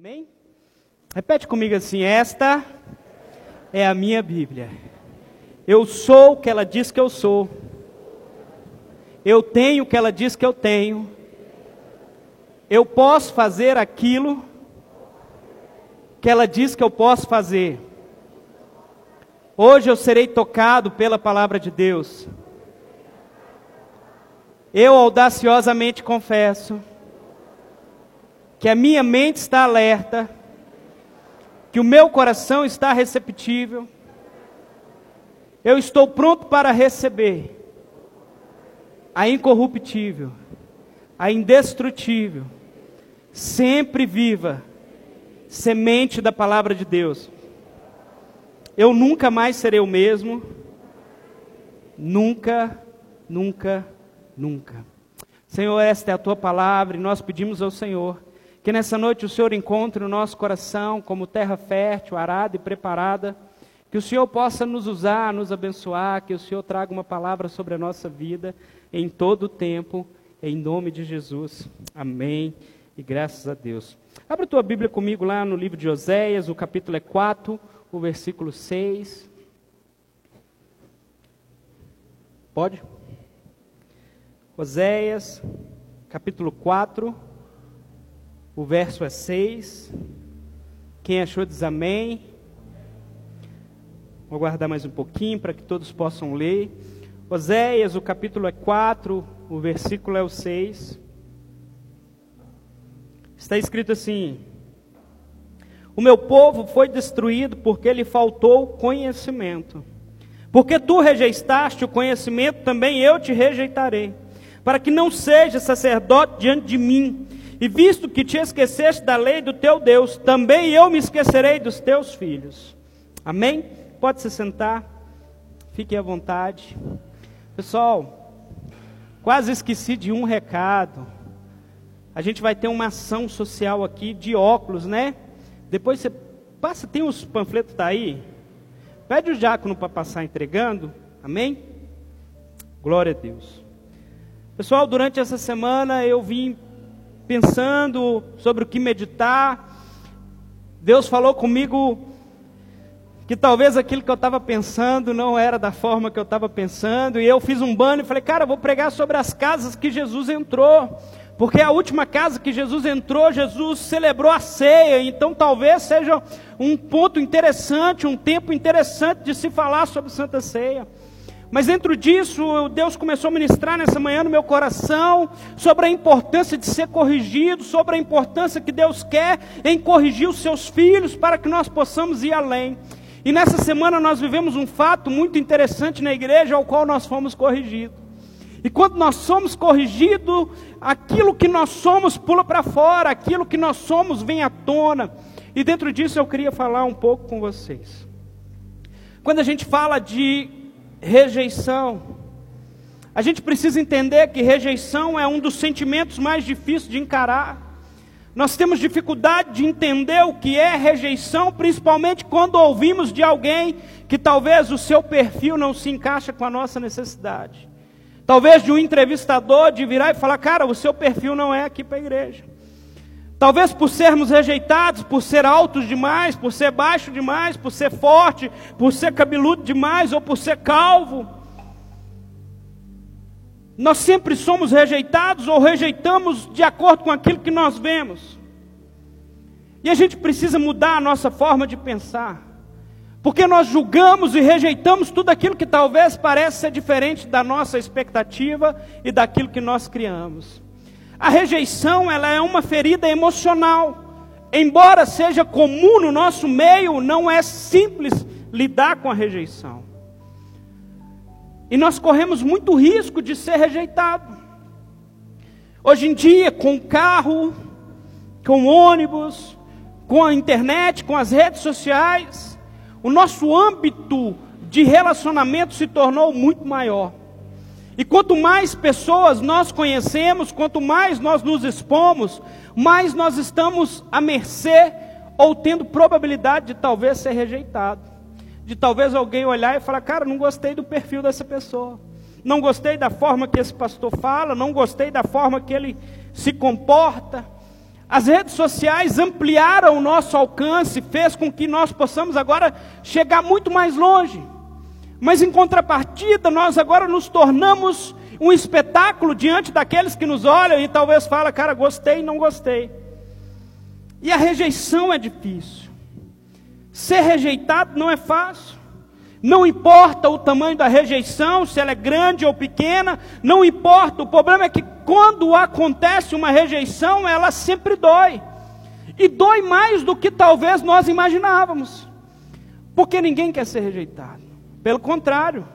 Amém? Repete comigo assim: Esta é a minha Bíblia. Eu sou o que ela diz que eu sou. Eu tenho o que ela diz que eu tenho. Eu posso fazer aquilo que ela diz que eu posso fazer. Hoje eu serei tocado pela palavra de Deus. Eu audaciosamente confesso que a minha mente está alerta, que o meu coração está receptível, eu estou pronto para receber a incorruptível, a indestrutível, sempre viva semente da palavra de Deus. Eu nunca mais serei o mesmo, nunca, nunca, nunca. Senhor, esta é a tua palavra e nós pedimos ao Senhor que nessa noite o Senhor encontre o nosso coração como terra fértil, arada e preparada. Que o Senhor possa nos usar, nos abençoar, que o Senhor traga uma palavra sobre a nossa vida em todo o tempo, em nome de Jesus. Amém. E graças a Deus. Abra tua Bíblia comigo lá no livro de Oséias, o capítulo é 4, o versículo 6. Pode? Oséias, capítulo 4 o verso é 6. Quem achou diz amém. Vou guardar mais um pouquinho para que todos possam ler. Oséias, o capítulo é 4, o versículo é o 6. Está escrito assim: O meu povo foi destruído porque lhe faltou conhecimento. Porque tu rejeitaste o conhecimento, também eu te rejeitarei, para que não seja sacerdote diante de mim e visto que te esqueceste da lei do teu Deus, também eu me esquecerei dos teus filhos. Amém? Pode se sentar. Fique à vontade. Pessoal, quase esqueci de um recado. A gente vai ter uma ação social aqui de óculos, né? Depois você passa, tem os panfletos tá aí? Pede o diácono para passar entregando. Amém? Glória a Deus. Pessoal, durante essa semana eu vim pensando sobre o que meditar. Deus falou comigo que talvez aquilo que eu estava pensando não era da forma que eu estava pensando, e eu fiz um banho e falei, cara, vou pregar sobre as casas que Jesus entrou, porque a última casa que Jesus entrou, Jesus celebrou a ceia, então talvez seja um ponto interessante, um tempo interessante de se falar sobre Santa Ceia. Mas dentro disso, Deus começou a ministrar nessa manhã no meu coração sobre a importância de ser corrigido, sobre a importância que Deus quer em corrigir os seus filhos para que nós possamos ir além. E nessa semana nós vivemos um fato muito interessante na igreja, ao qual nós fomos corrigidos. E quando nós somos corrigidos, aquilo que nós somos pula para fora, aquilo que nós somos vem à tona. E dentro disso eu queria falar um pouco com vocês. Quando a gente fala de rejeição. A gente precisa entender que rejeição é um dos sentimentos mais difíceis de encarar. Nós temos dificuldade de entender o que é rejeição, principalmente quando ouvimos de alguém que talvez o seu perfil não se encaixa com a nossa necessidade. Talvez de um entrevistador de virar e falar: "Cara, o seu perfil não é aqui para a igreja". Talvez por sermos rejeitados, por ser altos demais, por ser baixo demais, por ser forte, por ser cabeludo demais ou por ser calvo. Nós sempre somos rejeitados ou rejeitamos de acordo com aquilo que nós vemos. E a gente precisa mudar a nossa forma de pensar. Porque nós julgamos e rejeitamos tudo aquilo que talvez pareça ser diferente da nossa expectativa e daquilo que nós criamos. A rejeição, ela é uma ferida emocional. Embora seja comum no nosso meio, não é simples lidar com a rejeição. E nós corremos muito risco de ser rejeitado. Hoje em dia, com carro, com ônibus, com a internet, com as redes sociais, o nosso âmbito de relacionamento se tornou muito maior. E quanto mais pessoas nós conhecemos, quanto mais nós nos expomos, mais nós estamos à mercê ou tendo probabilidade de talvez ser rejeitado. De talvez alguém olhar e falar: Cara, não gostei do perfil dessa pessoa. Não gostei da forma que esse pastor fala, não gostei da forma que ele se comporta. As redes sociais ampliaram o nosso alcance, fez com que nós possamos agora chegar muito mais longe. Mas em contrapartida, nós agora nos tornamos um espetáculo diante daqueles que nos olham e talvez fala, cara, gostei, não gostei. E a rejeição é difícil. Ser rejeitado não é fácil. Não importa o tamanho da rejeição, se ela é grande ou pequena, não importa. O problema é que quando acontece uma rejeição, ela sempre dói. E dói mais do que talvez nós imaginávamos. Porque ninguém quer ser rejeitado. Pelo contrário.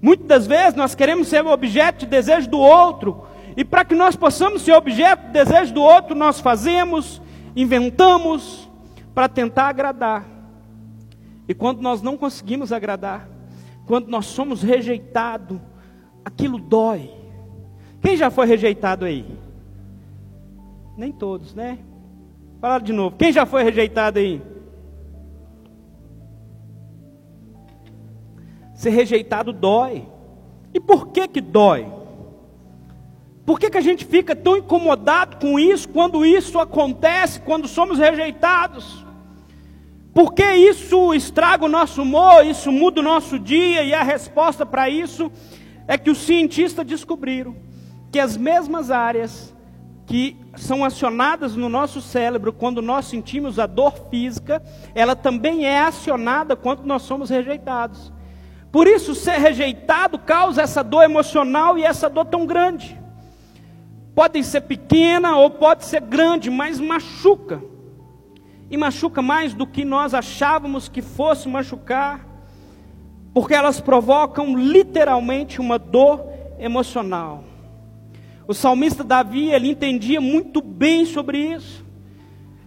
Muitas das vezes nós queremos ser objeto de desejo do outro. E para que nós possamos ser objeto de desejo do outro, nós fazemos, inventamos para tentar agradar. E quando nós não conseguimos agradar, quando nós somos rejeitados, aquilo dói. Quem já foi rejeitado aí? Nem todos, né? Fala de novo. Quem já foi rejeitado aí? Ser rejeitado dói. E por que que dói? Por que, que a gente fica tão incomodado com isso quando isso acontece, quando somos rejeitados? Porque isso estraga o nosso humor, isso muda o nosso dia, e a resposta para isso é que os cientistas descobriram que as mesmas áreas que são acionadas no nosso cérebro quando nós sentimos a dor física, ela também é acionada quando nós somos rejeitados. Por isso, ser rejeitado causa essa dor emocional e essa dor tão grande. Pode ser pequena ou pode ser grande, mas machuca e machuca mais do que nós achávamos que fosse machucar, porque elas provocam literalmente uma dor emocional. O salmista Davi, ele entendia muito bem sobre isso.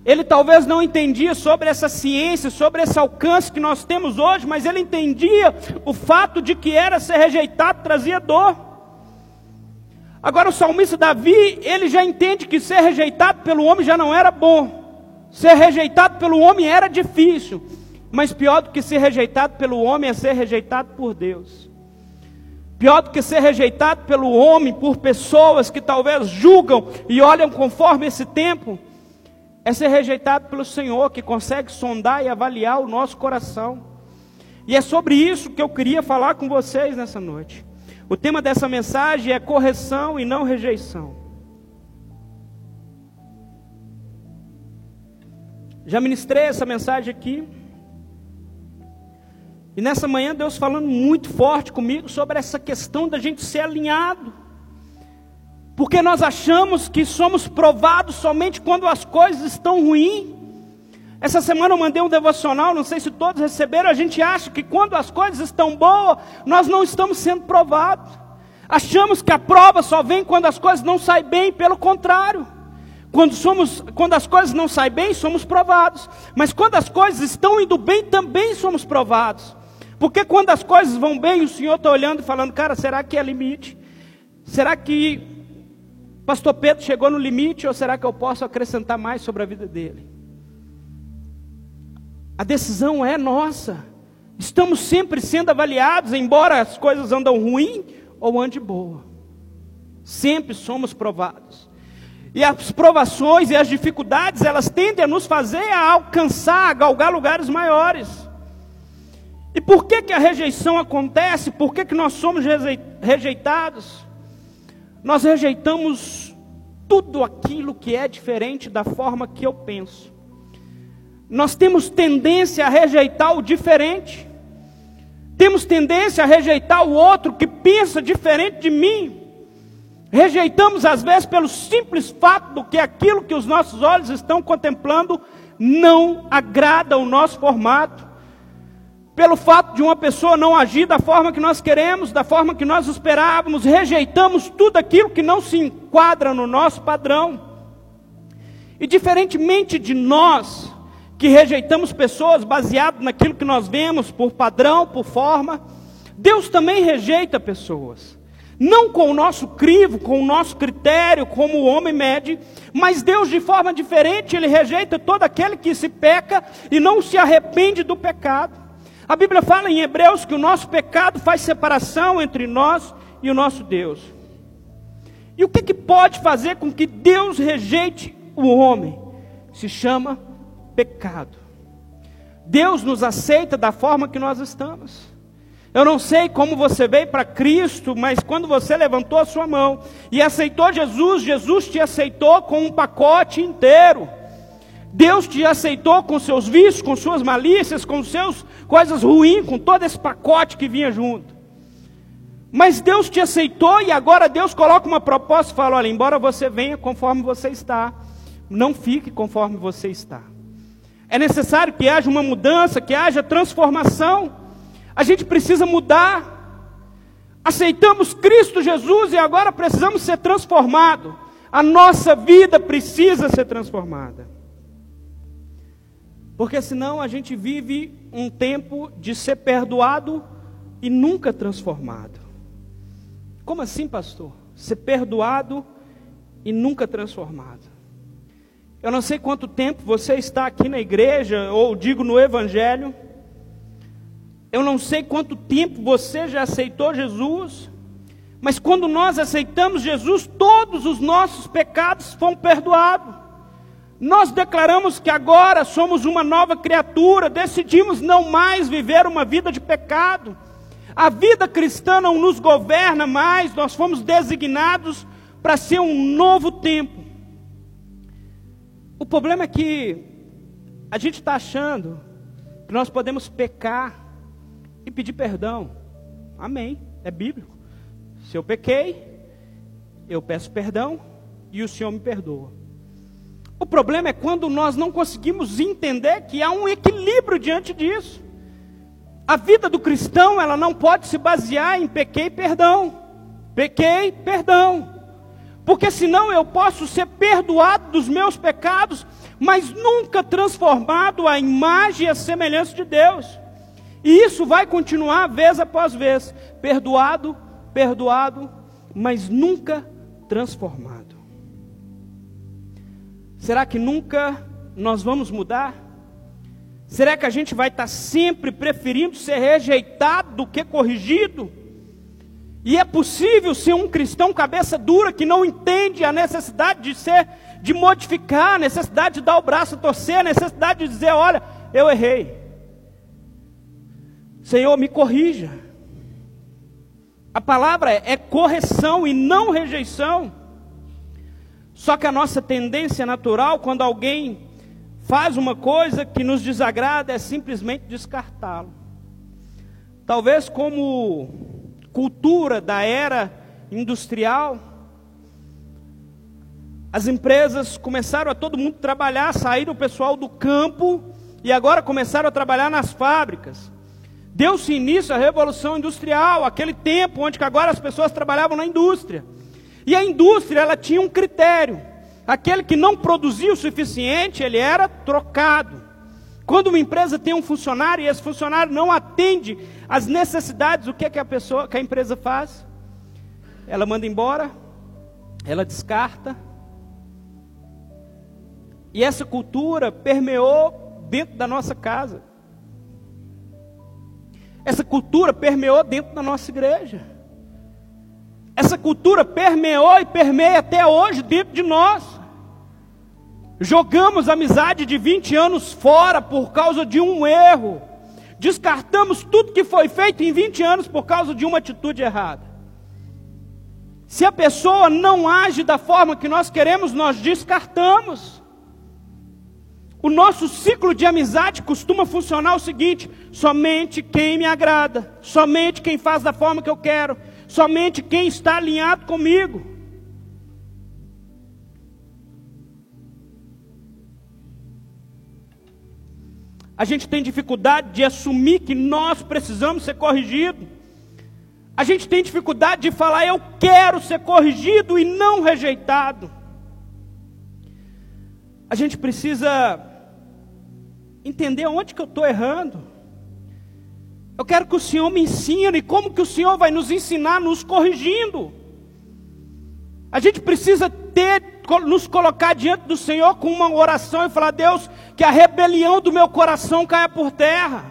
Ele talvez não entendia sobre essa ciência, sobre esse alcance que nós temos hoje, mas ele entendia o fato de que era ser rejeitado trazia dor. Agora o salmista Davi, ele já entende que ser rejeitado pelo homem já não era bom. Ser rejeitado pelo homem era difícil, mas pior do que ser rejeitado pelo homem é ser rejeitado por Deus. Pior do que ser rejeitado pelo homem, por pessoas que talvez julgam e olham conforme esse tempo, é ser rejeitado pelo Senhor, que consegue sondar e avaliar o nosso coração. E é sobre isso que eu queria falar com vocês nessa noite. O tema dessa mensagem é correção e não rejeição. Já ministrei essa mensagem aqui. E nessa manhã Deus falando muito forte comigo sobre essa questão da gente ser alinhado. Porque nós achamos que somos provados somente quando as coisas estão ruins. Essa semana eu mandei um devocional, não sei se todos receberam. A gente acha que quando as coisas estão boas, nós não estamos sendo provados. Achamos que a prova só vem quando as coisas não saem bem, pelo contrário. Quando, somos, quando as coisas não saem bem, somos provados. Mas quando as coisas estão indo bem, também somos provados. Porque quando as coisas vão bem, o Senhor está olhando e falando, cara, será que é limite? Será que Pastor Pedro chegou no limite ou será que eu posso acrescentar mais sobre a vida dele? A decisão é nossa. Estamos sempre sendo avaliados, embora as coisas andam ruim ou ande boa. Sempre somos provados. E as provações e as dificuldades, elas tendem a nos fazer a alcançar, a galgar lugares maiores. E por que, que a rejeição acontece? Por que, que nós somos rejeitados? Nós rejeitamos tudo aquilo que é diferente da forma que eu penso. Nós temos tendência a rejeitar o diferente. Temos tendência a rejeitar o outro que pensa diferente de mim. Rejeitamos às vezes pelo simples fato do que aquilo que os nossos olhos estão contemplando não agrada o nosso formato. Pelo fato de uma pessoa não agir da forma que nós queremos, da forma que nós esperávamos, rejeitamos tudo aquilo que não se enquadra no nosso padrão. E diferentemente de nós, que rejeitamos pessoas baseado naquilo que nós vemos por padrão, por forma, Deus também rejeita pessoas não com o nosso crivo, com o nosso critério, como o homem mede, mas Deus de forma diferente, ele rejeita todo aquele que se peca e não se arrepende do pecado. A Bíblia fala em Hebreus que o nosso pecado faz separação entre nós e o nosso Deus. E o que, que pode fazer com que Deus rejeite o homem se chama pecado. Deus nos aceita da forma que nós estamos. Eu não sei como você veio para Cristo, mas quando você levantou a sua mão e aceitou Jesus, Jesus te aceitou com um pacote inteiro. Deus te aceitou com seus vícios, com suas malícias, com seus coisas ruins, com todo esse pacote que vinha junto. Mas Deus te aceitou e agora Deus coloca uma proposta e fala: olha, embora você venha conforme você está, não fique conforme você está. É necessário que haja uma mudança, que haja transformação. A gente precisa mudar. Aceitamos Cristo Jesus e agora precisamos ser transformados. A nossa vida precisa ser transformada. Porque senão a gente vive um tempo de ser perdoado e nunca transformado. Como assim, pastor? Ser perdoado e nunca transformado. Eu não sei quanto tempo você está aqui na igreja, ou digo no Evangelho, eu não sei quanto tempo você já aceitou Jesus, mas quando nós aceitamos Jesus, todos os nossos pecados foram perdoados. Nós declaramos que agora somos uma nova criatura, decidimos não mais viver uma vida de pecado. A vida cristã não nos governa mais, nós fomos designados para ser um novo tempo. O problema é que a gente está achando que nós podemos pecar e pedir perdão. Amém. É bíblico. Se eu pequei, eu peço perdão e o Senhor me perdoa. O problema é quando nós não conseguimos entender que há um equilíbrio diante disso. A vida do cristão, ela não pode se basear em pequei perdão. Pequei, perdão. Porque senão eu posso ser perdoado dos meus pecados, mas nunca transformado à imagem e à semelhança de Deus. E isso vai continuar vez após vez, perdoado, perdoado, mas nunca transformado. Será que nunca nós vamos mudar? Será que a gente vai estar sempre preferindo ser rejeitado do que corrigido? E é possível ser um cristão cabeça dura que não entende a necessidade de ser, de modificar, a necessidade de dar o braço a torcer, a necessidade de dizer, olha, eu errei. Senhor, me corrija. A palavra é, é correção e não rejeição. Só que a nossa tendência natural, quando alguém faz uma coisa que nos desagrada, é simplesmente descartá-lo. Talvez como cultura da era industrial, as empresas começaram a todo mundo trabalhar, saíram o pessoal do campo e agora começaram a trabalhar nas fábricas. Deu-se início à Revolução Industrial, aquele tempo onde agora as pessoas trabalhavam na indústria. E a indústria, ela tinha um critério. Aquele que não produzia o suficiente, ele era trocado. Quando uma empresa tem um funcionário e esse funcionário não atende às necessidades, o que, é que a pessoa, que a empresa faz? Ela manda embora, ela descarta. E essa cultura permeou dentro da nossa casa. Essa cultura permeou dentro da nossa igreja. Essa cultura permeou e permeia até hoje dentro de nós. Jogamos amizade de 20 anos fora por causa de um erro. Descartamos tudo que foi feito em 20 anos por causa de uma atitude errada. Se a pessoa não age da forma que nós queremos, nós descartamos. O nosso ciclo de amizade costuma funcionar o seguinte: somente quem me agrada, somente quem faz da forma que eu quero, somente quem está alinhado comigo. A gente tem dificuldade de assumir que nós precisamos ser corrigidos. A gente tem dificuldade de falar, eu quero ser corrigido e não rejeitado. A gente precisa entender onde que eu estou errando. Eu quero que o Senhor me ensine como que o Senhor vai nos ensinar, nos corrigindo. A gente precisa ter, nos colocar diante do Senhor com uma oração e falar: Deus, que a rebelião do meu coração caia por terra,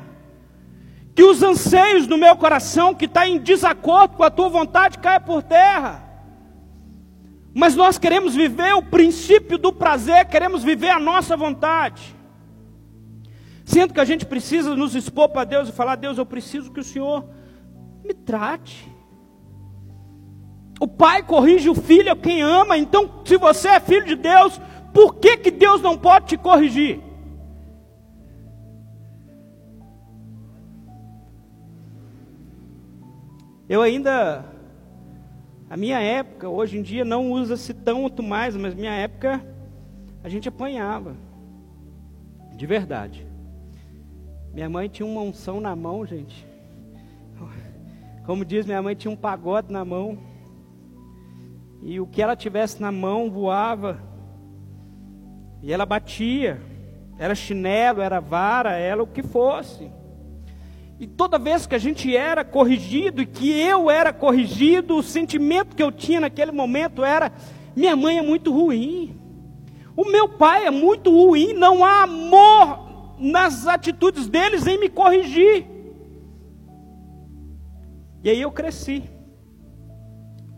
que os anseios do meu coração, que está em desacordo com a tua vontade, caia por terra. Mas nós queremos viver o princípio do prazer, queremos viver a nossa vontade. Sendo que a gente precisa nos expor para Deus e falar: Deus, eu preciso que o Senhor me trate. O pai corrige o filho, é quem ama. Então, se você é filho de Deus, por que, que Deus não pode te corrigir? Eu ainda, a minha época, hoje em dia não usa-se tanto mais, mas minha época a gente apanhava, de verdade. Minha mãe tinha uma unção na mão, gente. Como diz, minha mãe tinha um pagode na mão. E o que ela tivesse na mão voava. E ela batia. Era chinelo, era vara, era o que fosse. E toda vez que a gente era corrigido e que eu era corrigido, o sentimento que eu tinha naquele momento era: minha mãe é muito ruim. O meu pai é muito ruim, não há amor nas atitudes deles em me corrigir. E aí eu cresci.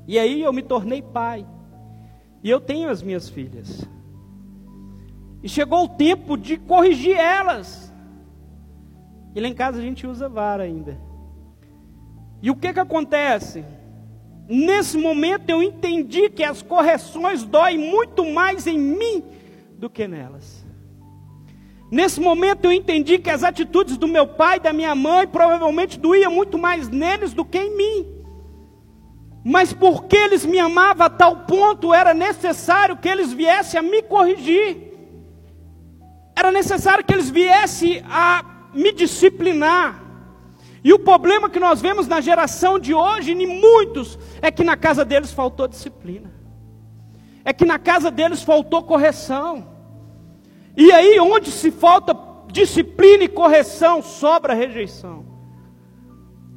E aí eu me tornei pai. E eu tenho as minhas filhas. E chegou o tempo de corrigir elas. E lá em casa a gente usa vara ainda. E o que que acontece? Nesse momento eu entendi que as correções doem muito mais em mim do que nelas. Nesse momento eu entendi que as atitudes do meu pai da minha mãe provavelmente doíam muito mais neles do que em mim. Mas porque eles me amavam a tal ponto, era necessário que eles viessem a me corrigir. Era necessário que eles viessem a me disciplinar. E o problema que nós vemos na geração de hoje, em muitos, é que na casa deles faltou disciplina. É que na casa deles faltou correção. E aí, onde se falta disciplina e correção, sobra rejeição.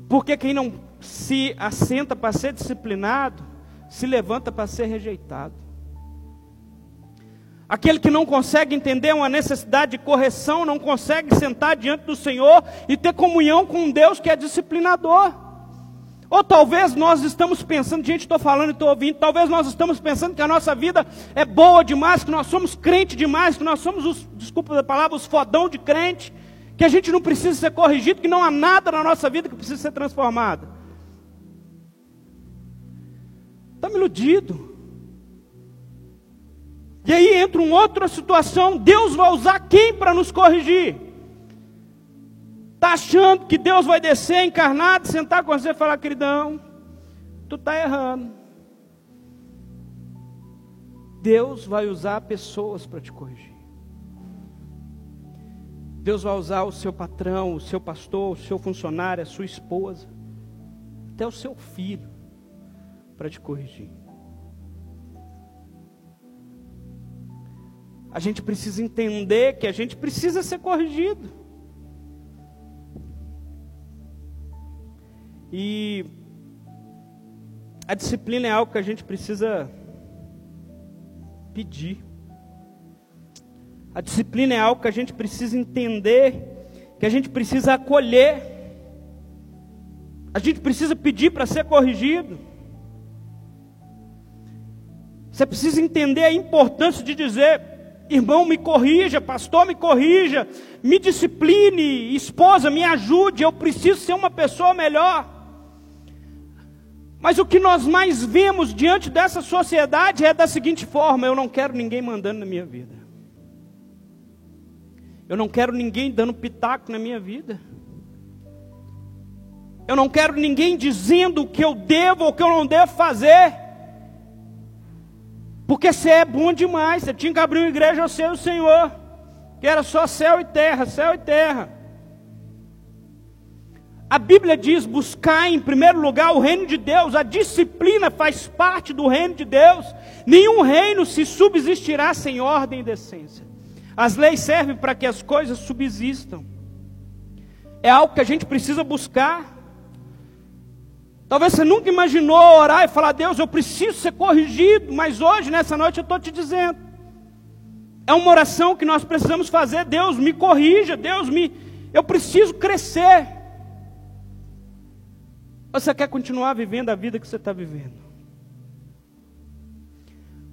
Porque quem não se assenta para ser disciplinado, se levanta para ser rejeitado. Aquele que não consegue entender uma necessidade de correção, não consegue sentar diante do Senhor e ter comunhão com um Deus que é disciplinador. Ou talvez nós estamos pensando, gente, estou falando e estou ouvindo, talvez nós estamos pensando que a nossa vida é boa demais, que nós somos crente demais, que nós somos os, desculpa a palavra, os fodão de crente, que a gente não precisa ser corrigido, que não há nada na nossa vida que precisa ser transformado. Estamos iludido. E aí entra uma outra situação, Deus vai usar quem para nos corrigir? Está achando que Deus vai descer encarnado, sentar com você e falar, queridão, tu está errando. Deus vai usar pessoas para te corrigir. Deus vai usar o seu patrão, o seu pastor, o seu funcionário, a sua esposa, até o seu filho, para te corrigir. A gente precisa entender que a gente precisa ser corrigido. E a disciplina é algo que a gente precisa pedir. A disciplina é algo que a gente precisa entender, que a gente precisa acolher. A gente precisa pedir para ser corrigido. Você precisa entender a importância de dizer: irmão, me corrija, pastor, me corrija, me discipline, esposa, me ajude, eu preciso ser uma pessoa melhor. Mas o que nós mais vemos diante dessa sociedade é da seguinte forma: eu não quero ninguém mandando na minha vida. Eu não quero ninguém dando pitaco na minha vida. Eu não quero ninguém dizendo o que eu devo ou o que eu não devo fazer. Porque você é bom demais, você tinha que abrir uma igreja ao seu Senhor, que era só céu e terra, céu e terra. A Bíblia diz: buscar em primeiro lugar o reino de Deus, a disciplina faz parte do reino de Deus. Nenhum reino se subsistirá sem ordem e decência. As leis servem para que as coisas subsistam. É algo que a gente precisa buscar. Talvez você nunca imaginou orar e falar: Deus, eu preciso ser corrigido, mas hoje, nessa noite, eu estou te dizendo. É uma oração que nós precisamos fazer. Deus, me corrija, Deus, me. Eu preciso crescer. Você quer continuar vivendo a vida que você está vivendo?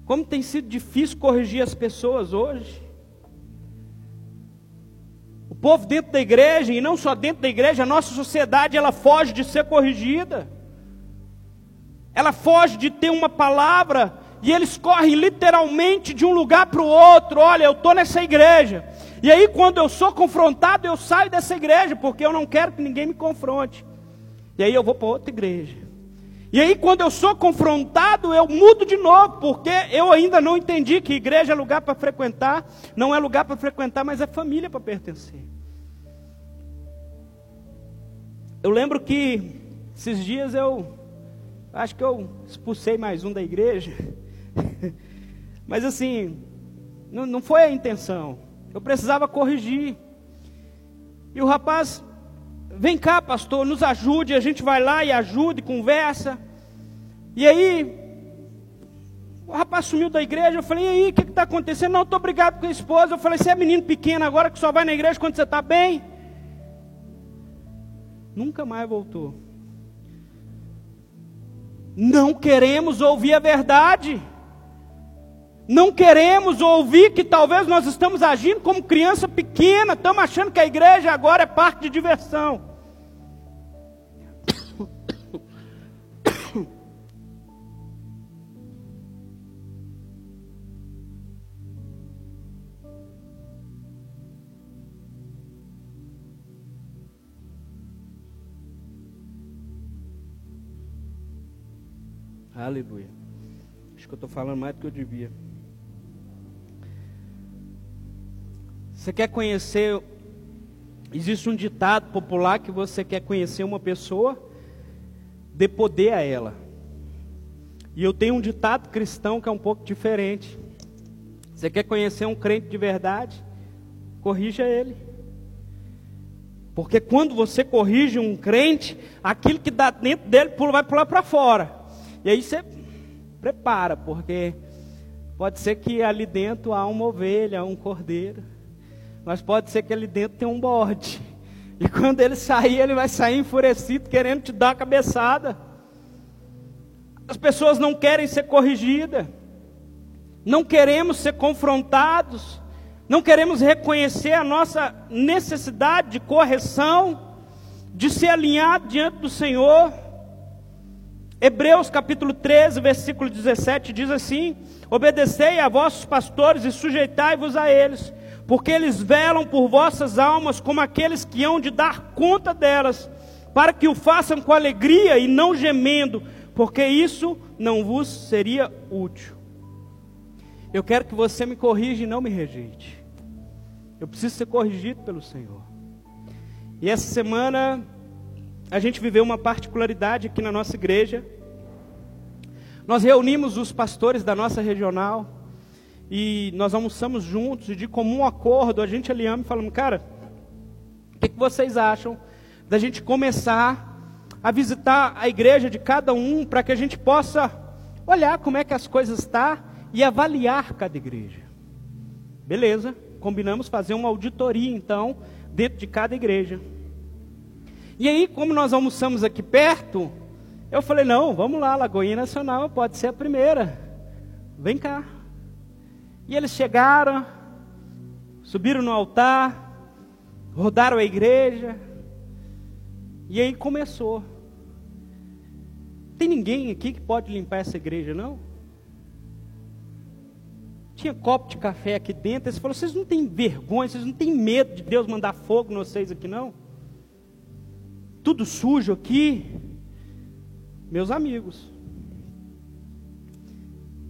Como tem sido difícil corrigir as pessoas hoje. O povo dentro da igreja, e não só dentro da igreja, a nossa sociedade, ela foge de ser corrigida. Ela foge de ter uma palavra, e eles correm literalmente de um lugar para o outro. Olha, eu estou nessa igreja. E aí, quando eu sou confrontado, eu saio dessa igreja, porque eu não quero que ninguém me confronte. E aí eu vou para outra igreja. E aí, quando eu sou confrontado, eu mudo de novo, porque eu ainda não entendi que igreja é lugar para frequentar, não é lugar para frequentar, mas é família para pertencer. Eu lembro que esses dias eu acho que eu expulsei mais um da igreja, mas assim, não, não foi a intenção. Eu precisava corrigir. E o rapaz Vem cá, pastor, nos ajude. A gente vai lá e ajuda e conversa. E aí, o rapaz sumiu da igreja. Eu falei, e aí, o que está acontecendo? Não, estou brigado com a esposa. Eu falei, você é menino pequeno agora que só vai na igreja quando você está bem? Nunca mais voltou. Não queremos ouvir a verdade. Não queremos ouvir que talvez nós estamos agindo como criança pequena, estamos achando que a igreja agora é parte de diversão. Aleluia. Acho que eu estou falando mais do que eu devia. Você quer conhecer. Existe um ditado popular que você quer conhecer uma pessoa, dê poder a ela. E eu tenho um ditado cristão que é um pouco diferente. Você quer conhecer um crente de verdade? Corrija ele. Porque quando você corrige um crente, aquilo que dá dentro dele vai pular para fora. E aí você prepara, porque pode ser que ali dentro há uma ovelha, um cordeiro. Mas pode ser que ali dentro tem um bode. E quando ele sair, ele vai sair enfurecido, querendo te dar a cabeçada. As pessoas não querem ser corrigidas. Não queremos ser confrontados. Não queremos reconhecer a nossa necessidade de correção, de ser alinhado diante do Senhor. Hebreus capítulo 13, versículo 17 diz assim: Obedecei a vossos pastores e sujeitai-vos a eles porque eles velam por vossas almas como aqueles que hão de dar conta delas, para que o façam com alegria e não gemendo, porque isso não vos seria útil. Eu quero que você me corrija e não me rejeite. Eu preciso ser corrigido pelo Senhor. E essa semana a gente viveu uma particularidade aqui na nossa igreja. Nós reunimos os pastores da nossa regional e nós almoçamos juntos, e de comum acordo, a gente ali ama e falamos, cara, o que, que vocês acham da gente começar a visitar a igreja de cada um, para que a gente possa olhar como é que as coisas estão tá e avaliar cada igreja. Beleza, combinamos fazer uma auditoria então, dentro de cada igreja. E aí, como nós almoçamos aqui perto, eu falei, não, vamos lá, Lagoinha Nacional pode ser a primeira. Vem cá. E eles chegaram, subiram no altar, rodaram a igreja, e aí começou. Tem ninguém aqui que pode limpar essa igreja, não? Tinha copo de café aqui dentro. Eles falaram: vocês não têm vergonha, vocês não têm medo de Deus mandar fogo em vocês aqui, não? Tudo sujo aqui. Meus amigos.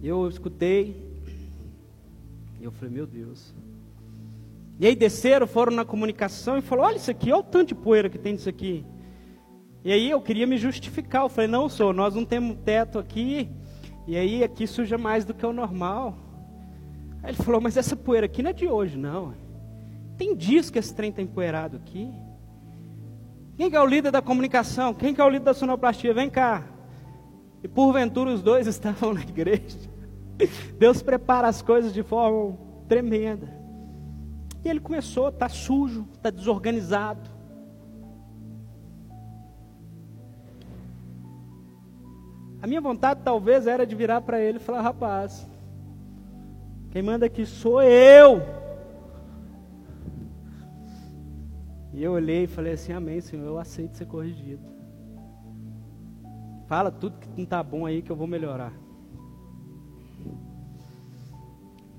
Eu escutei eu falei, meu Deus. E aí desceram, foram na comunicação e falaram, olha isso aqui, olha o tanto de poeira que tem nisso aqui. E aí eu queria me justificar, eu falei, não, senhor, nós não temos teto aqui, e aí aqui suja mais do que o normal. Aí ele falou, mas essa poeira aqui não é de hoje, não. Tem dias que esse trem está empoeirado aqui. Quem que é o líder da comunicação? Quem que é o líder da sonoplastia? Vem cá. E porventura os dois estavam na igreja. Deus prepara as coisas de forma tremenda. E ele começou, está sujo, está desorganizado. A minha vontade talvez era de virar para ele e falar: rapaz, Quem manda aqui sou eu. E eu olhei e falei assim: Amém, Senhor, eu aceito ser corrigido. Fala tudo que não está bom aí que eu vou melhorar.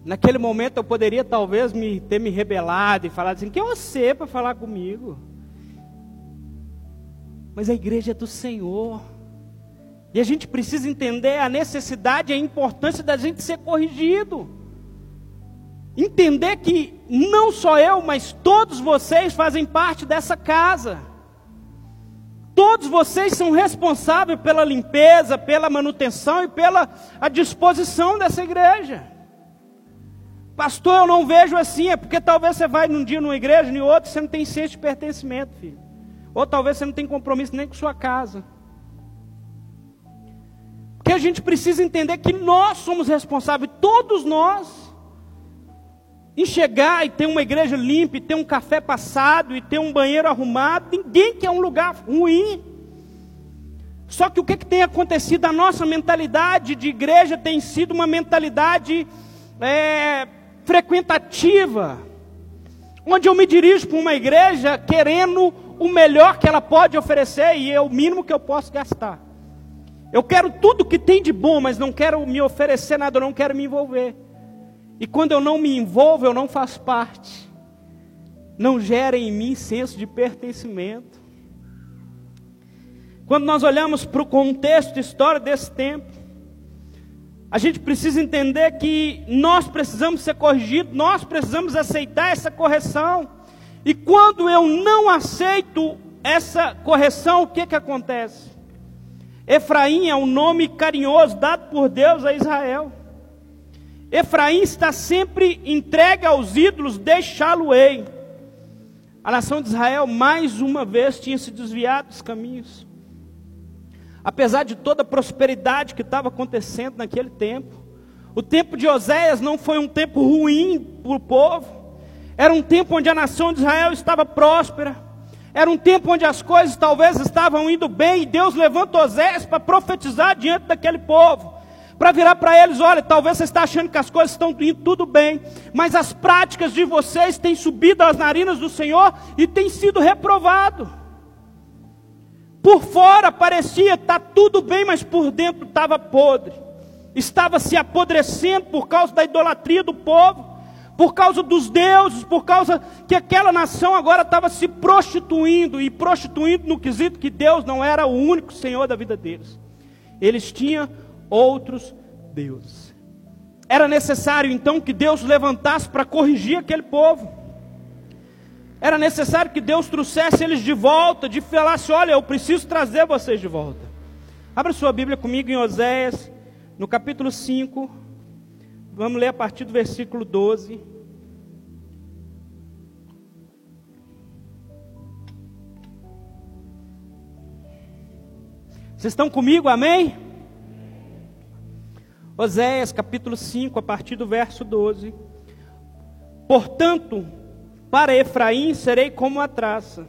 Naquele momento eu poderia talvez me ter me rebelado e falado assim: quem é você para falar comigo? Mas a igreja é do Senhor. E a gente precisa entender a necessidade e a importância da gente ser corrigido. Entender que não só eu, mas todos vocês fazem parte dessa casa. Todos vocês são responsáveis pela limpeza, pela manutenção e pela a disposição dessa igreja. Pastor, eu não vejo assim, é porque talvez você vai num dia numa igreja, em outro, você não tem senso de pertencimento, filho. Ou talvez você não tem compromisso nem com sua casa. Porque a gente precisa entender que nós somos responsáveis, todos nós, em chegar e ter uma igreja limpa, e ter um café passado, e ter um banheiro arrumado. Ninguém quer um lugar ruim. Só que o que, que tem acontecido? A nossa mentalidade de igreja tem sido uma mentalidade é, frequentativa, onde eu me dirijo para uma igreja querendo o melhor que ela pode oferecer e é o mínimo que eu posso gastar. Eu quero tudo que tem de bom, mas não quero me oferecer nada, eu não quero me envolver. E quando eu não me envolvo, eu não faço parte. Não gera em mim senso de pertencimento. Quando nós olhamos para o contexto de história desse tempo, a gente precisa entender que nós precisamos ser corrigidos, nós precisamos aceitar essa correção. E quando eu não aceito essa correção, o que, que acontece? Efraim é um nome carinhoso dado por Deus a Israel. Efraim está sempre entregue aos ídolos, deixá-lo-ei. A nação de Israel mais uma vez tinha se desviado dos caminhos apesar de toda a prosperidade que estava acontecendo naquele tempo. O tempo de Oséias não foi um tempo ruim para o povo, era um tempo onde a nação de Israel estava próspera, era um tempo onde as coisas talvez estavam indo bem, e Deus levanta Oséias para profetizar diante daquele povo, para virar para eles: olha, talvez você está achando que as coisas estão indo tudo bem, mas as práticas de vocês têm subido às narinas do Senhor e têm sido reprovado. Por fora parecia estar tá tudo bem, mas por dentro estava podre. Estava se apodrecendo por causa da idolatria do povo, por causa dos deuses, por causa que aquela nação agora estava se prostituindo e prostituindo no quesito que Deus não era o único Senhor da vida deles. Eles tinham outros deuses. Era necessário então que Deus levantasse para corrigir aquele povo. Era necessário que Deus trouxesse eles de volta, de falasse: olha, eu preciso trazer vocês de volta. Abra sua Bíblia comigo em Oséias, no capítulo 5. Vamos ler a partir do versículo 12. Vocês estão comigo, amém? Oséias capítulo 5, a partir do verso 12. Portanto, para Efraim serei como a traça,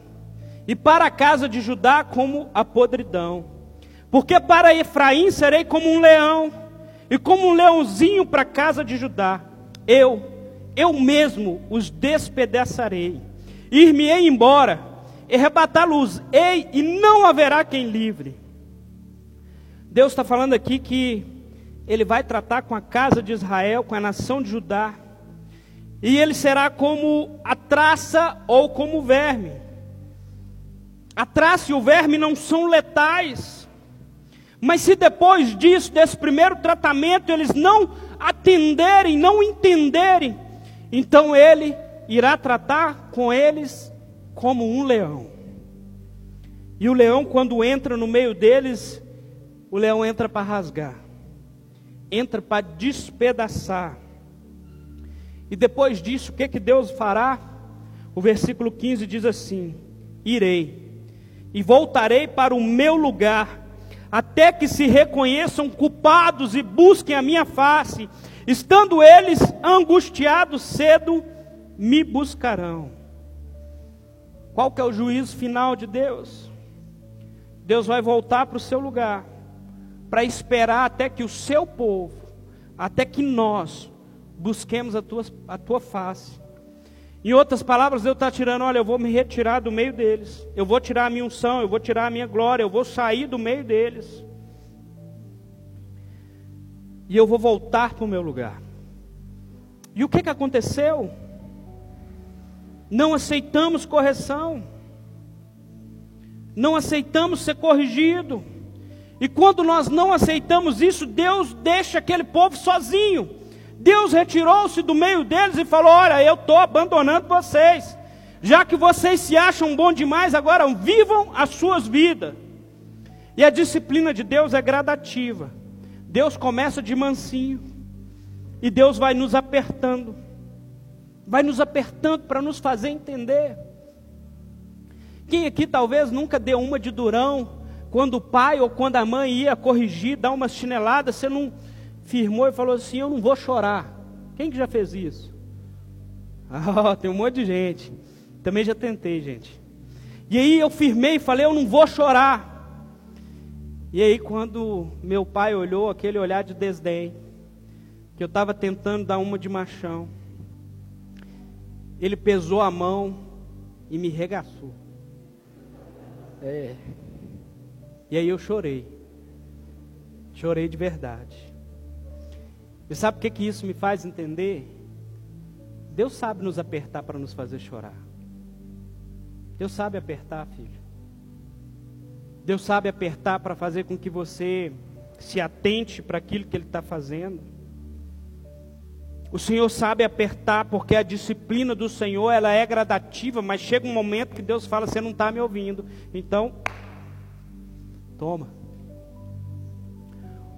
e para a casa de Judá como a podridão. Porque para Efraim serei como um leão, e como um leãozinho para a casa de Judá. Eu, eu mesmo os despedaçarei. Ir-me-ei embora, e arrebatá-los ei, e não haverá quem livre. Deus está falando aqui que Ele vai tratar com a casa de Israel, com a nação de Judá, e ele será como a traça ou como o verme. A traça e o verme não são letais. Mas se depois disso, desse primeiro tratamento, eles não atenderem, não entenderem, então ele irá tratar com eles como um leão. E o leão, quando entra no meio deles, o leão entra para rasgar, entra para despedaçar. E depois disso, o que, que Deus fará? O versículo 15 diz assim: Irei e voltarei para o meu lugar, até que se reconheçam culpados e busquem a minha face, estando eles angustiados cedo, me buscarão. Qual que é o juízo final de Deus? Deus vai voltar para o seu lugar, para esperar até que o seu povo, até que nós busquemos a tua, a tua face. Em outras palavras, Deus está tirando, olha, eu vou me retirar do meio deles. Eu vou tirar a minha unção, eu vou tirar a minha glória, eu vou sair do meio deles. E eu vou voltar para o meu lugar. E o que, que aconteceu? Não aceitamos correção. Não aceitamos ser corrigido. E quando nós não aceitamos isso, Deus deixa aquele povo sozinho. Deus retirou-se do meio deles e falou: Olha, eu estou abandonando vocês. Já que vocês se acham bom demais, agora vivam as suas vidas. E a disciplina de Deus é gradativa. Deus começa de mansinho. E Deus vai nos apertando. Vai nos apertando para nos fazer entender. Quem aqui talvez nunca deu uma de durão, quando o pai ou quando a mãe ia corrigir, dar uma chinelada, você não firmou e falou assim: Eu não vou chorar. Quem que já fez isso? Ah, tem um monte de gente. Também já tentei, gente. E aí eu firmei e falei: Eu não vou chorar. E aí, quando meu pai olhou aquele olhar de desdém, que eu estava tentando dar uma de machão, ele pesou a mão e me regaçou. É. E aí eu chorei. Chorei de verdade. E sabe o que, que isso me faz entender? Deus sabe nos apertar para nos fazer chorar. Deus sabe apertar, filho. Deus sabe apertar para fazer com que você se atente para aquilo que Ele está fazendo. O Senhor sabe apertar, porque a disciplina do Senhor ela é gradativa, mas chega um momento que Deus fala: você não está me ouvindo. Então, toma.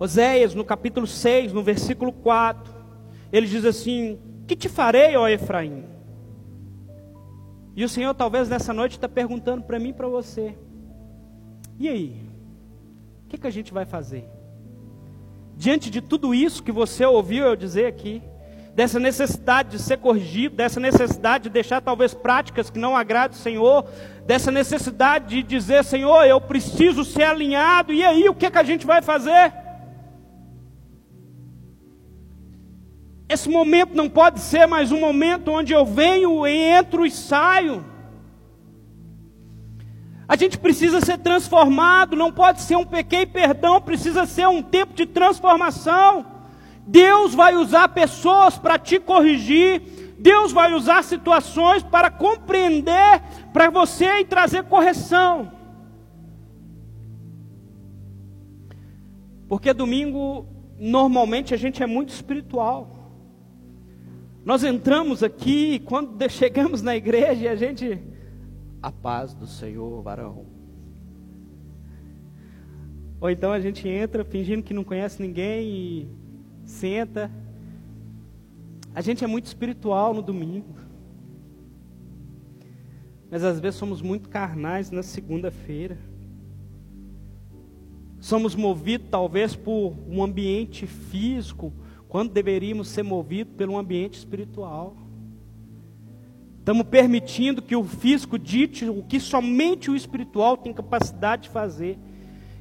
Oséias, no capítulo 6, no versículo 4, ele diz assim: Que te farei, ó Efraim? E o Senhor, talvez nessa noite, está perguntando para mim e para você: E aí? O que, que a gente vai fazer? Diante de tudo isso que você ouviu eu dizer aqui, dessa necessidade de ser corrigido, dessa necessidade de deixar talvez práticas que não agradem o Senhor, dessa necessidade de dizer, Senhor, eu preciso ser alinhado, e aí o que, que a gente vai fazer? Esse momento não pode ser mais um momento onde eu venho, entro e saio. A gente precisa ser transformado, não pode ser um pequeno perdão, precisa ser um tempo de transformação. Deus vai usar pessoas para te corrigir, Deus vai usar situações para compreender para você e trazer correção. Porque domingo, normalmente, a gente é muito espiritual. Nós entramos aqui, quando chegamos na igreja, a gente. A paz do Senhor, varão. Ou então a gente entra fingindo que não conhece ninguém e senta. A gente é muito espiritual no domingo. Mas às vezes somos muito carnais na segunda-feira. Somos movidos talvez por um ambiente físico quando deveríamos ser movidos pelo ambiente espiritual. Estamos permitindo que o físico dite o que somente o espiritual tem capacidade de fazer,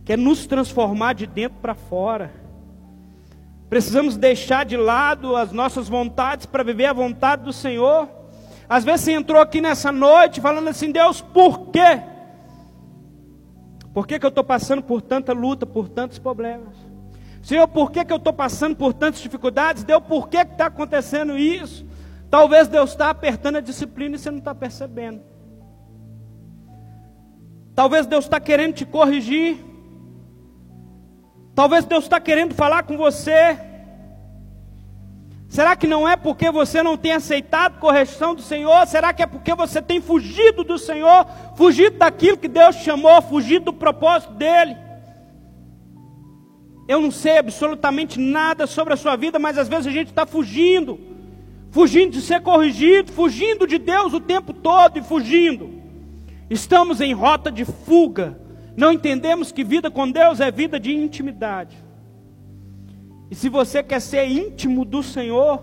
que é nos transformar de dentro para fora. Precisamos deixar de lado as nossas vontades para viver a vontade do Senhor. Às vezes você entrou aqui nessa noite falando assim, Deus, por quê? Por que, que eu estou passando por tanta luta, por tantos problemas? Senhor, por que, que eu estou passando por tantas dificuldades? Deus, por que está acontecendo isso? Talvez Deus está apertando a disciplina e você não está percebendo. Talvez Deus está querendo te corrigir. Talvez Deus está querendo falar com você. Será que não é porque você não tem aceitado correção do Senhor? Será que é porque você tem fugido do Senhor, fugido daquilo que Deus chamou, fugido do propósito dEle? Eu não sei absolutamente nada sobre a sua vida, mas às vezes a gente está fugindo, fugindo de ser corrigido, fugindo de Deus o tempo todo e fugindo. Estamos em rota de fuga, não entendemos que vida com Deus é vida de intimidade. E se você quer ser íntimo do Senhor,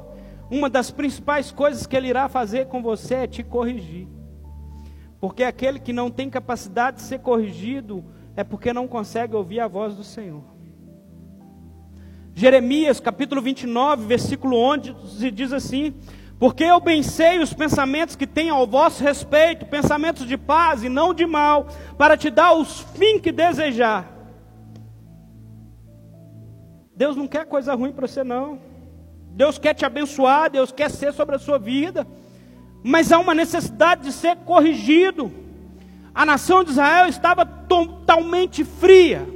uma das principais coisas que Ele irá fazer com você é te corrigir. Porque aquele que não tem capacidade de ser corrigido é porque não consegue ouvir a voz do Senhor. Jeremias capítulo 29, versículo 11, diz assim: Porque eu bem sei os pensamentos que tenho ao vosso respeito, pensamentos de paz e não de mal, para te dar os fim que desejar. Deus não quer coisa ruim para você, não. Deus quer te abençoar, Deus quer ser sobre a sua vida, mas há uma necessidade de ser corrigido. A nação de Israel estava totalmente fria,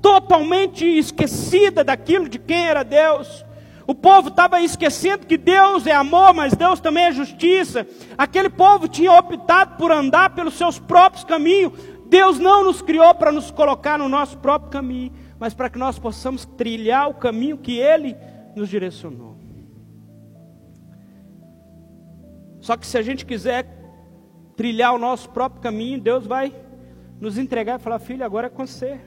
totalmente esquecida daquilo de quem era Deus. O povo estava esquecendo que Deus é amor, mas Deus também é justiça. Aquele povo tinha optado por andar pelos seus próprios caminhos. Deus não nos criou para nos colocar no nosso próprio caminho, mas para que nós possamos trilhar o caminho que Ele nos direcionou. Só que se a gente quiser trilhar o nosso próprio caminho, Deus vai nos entregar e falar: Filho, agora é com você.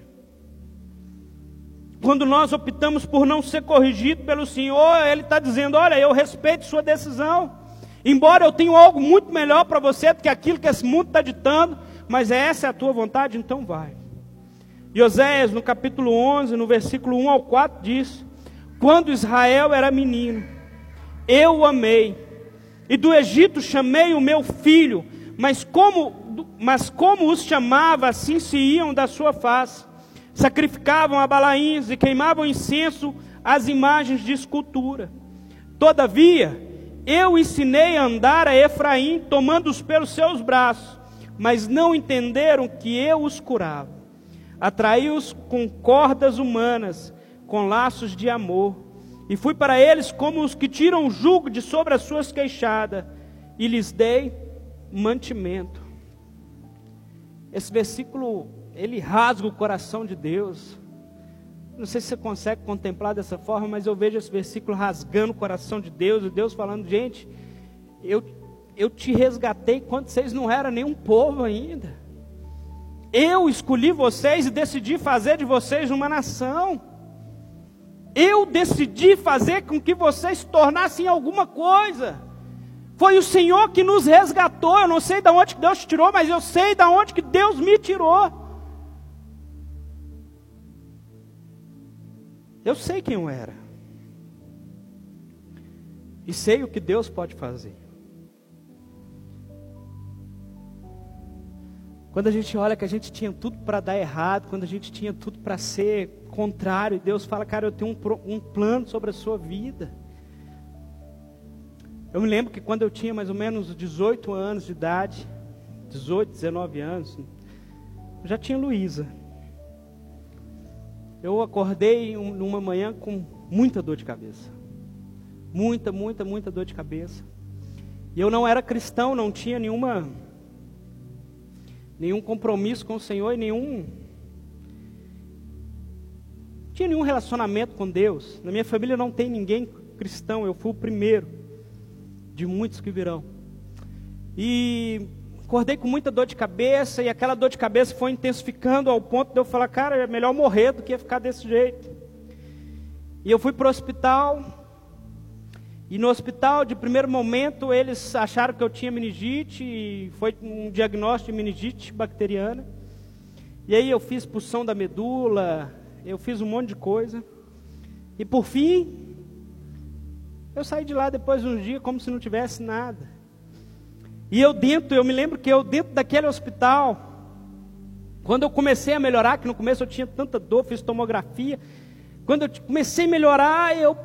Quando nós optamos por não ser corrigido pelo Senhor, Ele está dizendo: Olha, eu respeito sua decisão. Embora eu tenha algo muito melhor para você do que aquilo que esse mundo está ditando, mas essa é a tua vontade, então vai. E Oséias, no capítulo 11, no versículo 1 ao 4, diz: Quando Israel era menino, eu o amei, e do Egito chamei o meu filho, mas como, mas como os chamava, assim se iam da sua face. Sacrificavam a balaíns e queimavam incenso às imagens de escultura. Todavia, eu ensinei a andar a Efraim, tomando-os pelos seus braços, mas não entenderam que eu os curava atraí-os com cordas humanas, com laços de amor, e fui para eles como os que tiram o jugo de sobre as suas queixadas, e lhes dei mantimento. Esse versículo, ele rasga o coração de Deus. Não sei se você consegue contemplar dessa forma, mas eu vejo esse versículo rasgando o coração de Deus, e Deus falando, gente, eu, eu te resgatei quando vocês não eram nenhum povo ainda. Eu escolhi vocês e decidi fazer de vocês uma nação. Eu decidi fazer com que vocês se tornassem alguma coisa. Foi o Senhor que nos resgatou. Eu não sei de onde Deus te tirou, mas eu sei de onde que Deus me tirou. Eu sei quem eu era. E sei o que Deus pode fazer. Quando a gente olha que a gente tinha tudo para dar errado, quando a gente tinha tudo para ser contrário, Deus fala, cara, eu tenho um, um, plano sobre a sua vida. Eu me lembro que quando eu tinha mais ou menos 18 anos de idade, 18, 19 anos, eu já tinha Luísa. Eu acordei numa manhã com muita dor de cabeça. Muita, muita, muita dor de cabeça. E eu não era cristão, não tinha nenhuma nenhum compromisso com o Senhor e nenhum. Tinha nenhum relacionamento com Deus. Na minha família não tem ninguém cristão, eu fui o primeiro de muitos que virão. E acordei com muita dor de cabeça, e aquela dor de cabeça foi intensificando ao ponto de eu falar, cara, é melhor morrer do que ficar desse jeito. E eu fui para o hospital, e no hospital, de primeiro momento, eles acharam que eu tinha meningite, e foi um diagnóstico de meningite bacteriana. E aí eu fiz pulsão da medula, eu fiz um monte de coisa. E por fim, eu saí de lá depois de um dia como se não tivesse nada. E eu dentro, eu me lembro que eu dentro daquele hospital, quando eu comecei a melhorar, que no começo eu tinha tanta dor, fiz tomografia, quando eu comecei a melhorar, eu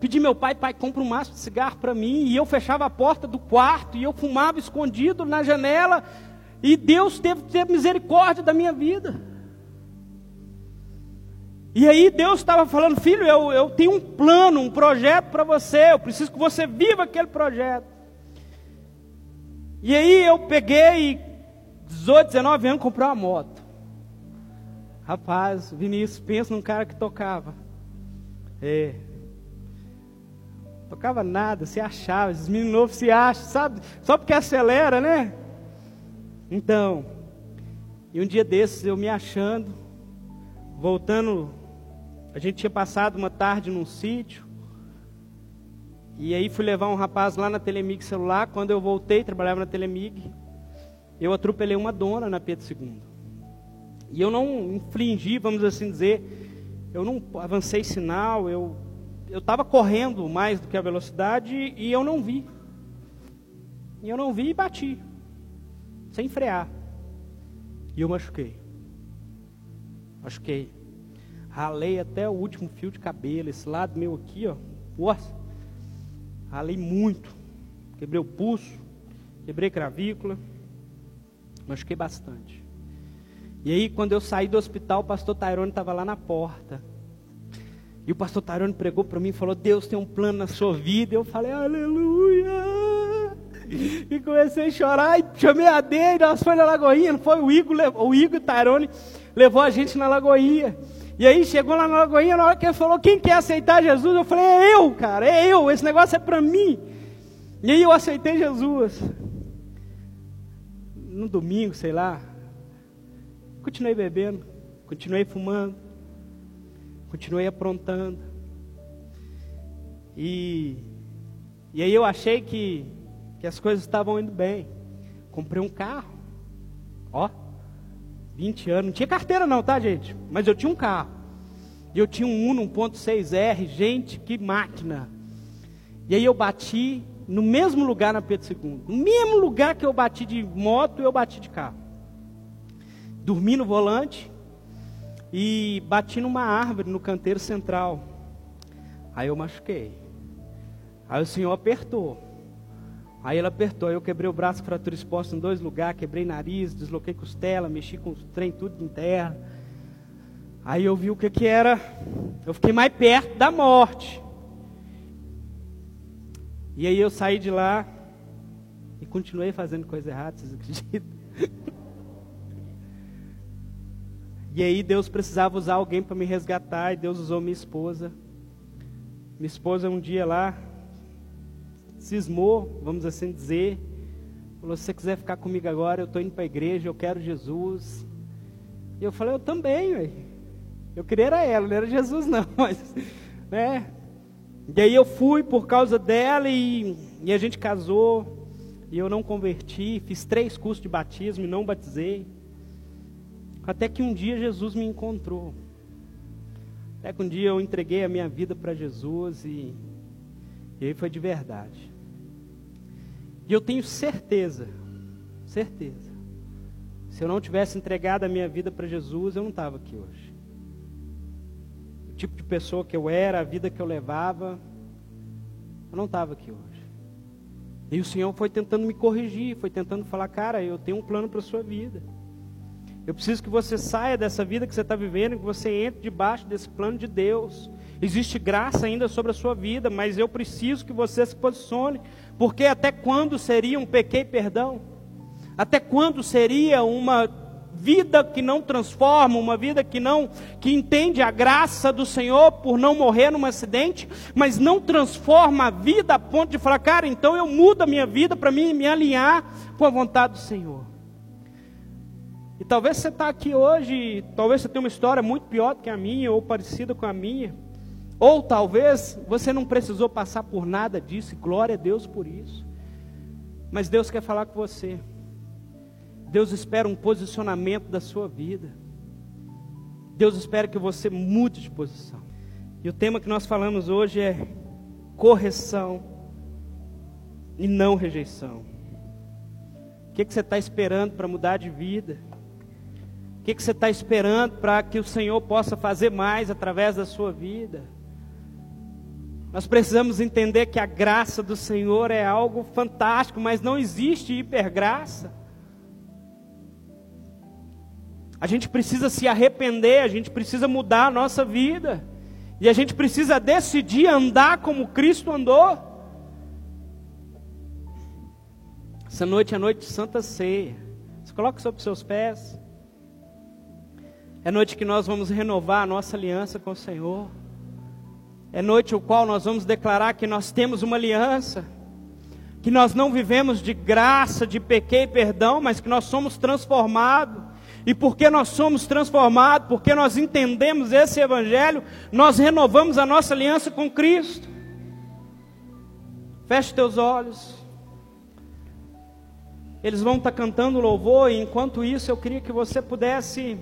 pedi meu pai, pai, compra um maço de cigarro para mim, e eu fechava a porta do quarto, e eu fumava escondido na janela, e Deus teve, teve misericórdia da minha vida. E aí Deus estava falando, filho, eu, eu tenho um plano, um projeto para você, eu preciso que você viva aquele projeto. E aí eu peguei, 18, 19 anos, comprei uma moto. Rapaz, Vinícius, pensa num cara que tocava. É, Tocava nada, se achava, esses meninos novos se acham, sabe? Só porque acelera, né? Então, e um dia desses eu me achando, voltando, a gente tinha passado uma tarde num sítio, e aí fui levar um rapaz lá na Telemig celular, quando eu voltei, trabalhava na Telemig, eu atropelei uma dona na Pedro II. E eu não infringi, vamos assim dizer, eu não avancei sinal, eu eu estava correndo mais do que a velocidade e eu não vi. E eu não vi e bati, sem frear. E eu machuquei. Machuquei. Ralei até o último fio de cabelo, esse lado meu aqui, ó. Nossa. Ralei muito. Quebrei o pulso, quebrei cravícula. Machuquei bastante. E aí, quando eu saí do hospital, o pastor Tairone estava lá na porta. E o pastor Tairone pregou para mim e falou: Deus tem um plano na sua vida. Eu falei: Aleluia! E comecei a chorar e chamei a dele. Nós fomos na Lagoinha, não foi? O Igor, o Igor Tairone levou a gente na Lagoinha. E aí chegou lá na Lagoinha, na hora que ele falou: Quem quer aceitar Jesus? Eu falei: É eu, cara, é eu. Esse negócio é para mim. E aí eu aceitei Jesus. No domingo, sei lá, continuei bebendo, continuei fumando, continuei aprontando. E, e aí eu achei que, que as coisas estavam indo bem. Comprei um carro. Ó, 20 anos. Não tinha carteira não, tá, gente? Mas eu tinha um carro. E eu tinha um Uno 1.6R. Gente, que máquina. E aí eu bati no mesmo lugar na Pedro II. No mesmo lugar que eu bati de moto, eu bati de carro dormi no volante e bati numa árvore no canteiro central. Aí eu machuquei. Aí o senhor apertou. Aí ele apertou, aí eu quebrei o braço, fratura exposta em dois lugares, quebrei nariz, desloquei costela, mexi com o trem tudo em terra. Aí eu vi o que que era, eu fiquei mais perto da morte. E aí eu saí de lá e continuei fazendo coisa errada, vocês acreditam? E aí Deus precisava usar alguém para me resgatar, e Deus usou minha esposa. Minha esposa um dia lá cismou, vamos assim dizer, falou: se você quiser ficar comigo agora, eu estou indo para a igreja, eu quero Jesus. E eu falei: eu também, ué. Eu queria era ela, não era Jesus não, mas, né? E aí eu fui por causa dela e, e a gente casou. E eu não converti, fiz três cursos de batismo e não batizei. Até que um dia Jesus me encontrou. Até que um dia eu entreguei a minha vida para Jesus e, e aí foi de verdade. E eu tenho certeza, certeza, se eu não tivesse entregado a minha vida para Jesus, eu não estava aqui hoje. O tipo de pessoa que eu era, a vida que eu levava, eu não estava aqui hoje. E o Senhor foi tentando me corrigir, foi tentando falar, cara, eu tenho um plano para a sua vida. Eu preciso que você saia dessa vida que você está vivendo, que você entre debaixo desse plano de Deus. Existe graça ainda sobre a sua vida, mas eu preciso que você se posicione, porque até quando seria um pequeno perdão? Até quando seria uma vida que não transforma, uma vida que não que entende a graça do Senhor por não morrer num acidente, mas não transforma a vida a ponto de falar, cara, então eu mudo a minha vida para mim me alinhar com a vontade do Senhor. E talvez você está aqui hoje, talvez você tenha uma história muito pior do que a minha, ou parecida com a minha. Ou talvez você não precisou passar por nada disso, glória a Deus por isso. Mas Deus quer falar com você. Deus espera um posicionamento da sua vida. Deus espera que você mude de posição. E o tema que nós falamos hoje é correção e não rejeição. O que, que você está esperando para mudar de vida? que, que você está esperando para que o Senhor possa fazer mais através da sua vida? Nós precisamos entender que a graça do Senhor é algo fantástico, mas não existe hipergraça. A gente precisa se arrepender, a gente precisa mudar a nossa vida, e a gente precisa decidir andar como Cristo andou. Essa noite é noite de Santa Ceia. Se coloca sobre seus pés. É noite que nós vamos renovar a nossa aliança com o Senhor. É noite o qual nós vamos declarar que nós temos uma aliança, que nós não vivemos de graça, de pequeno e perdão, mas que nós somos transformados. E porque nós somos transformados, porque nós entendemos esse evangelho, nós renovamos a nossa aliança com Cristo. Feche teus olhos. Eles vão estar cantando louvor, e enquanto isso eu queria que você pudesse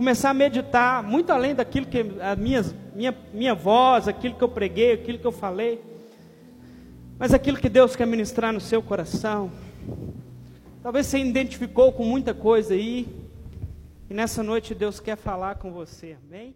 começar a meditar muito além daquilo que a minha, minha, minha voz, aquilo que eu preguei, aquilo que eu falei, mas aquilo que Deus quer ministrar no seu coração. Talvez você identificou com muita coisa aí, e nessa noite Deus quer falar com você, amém?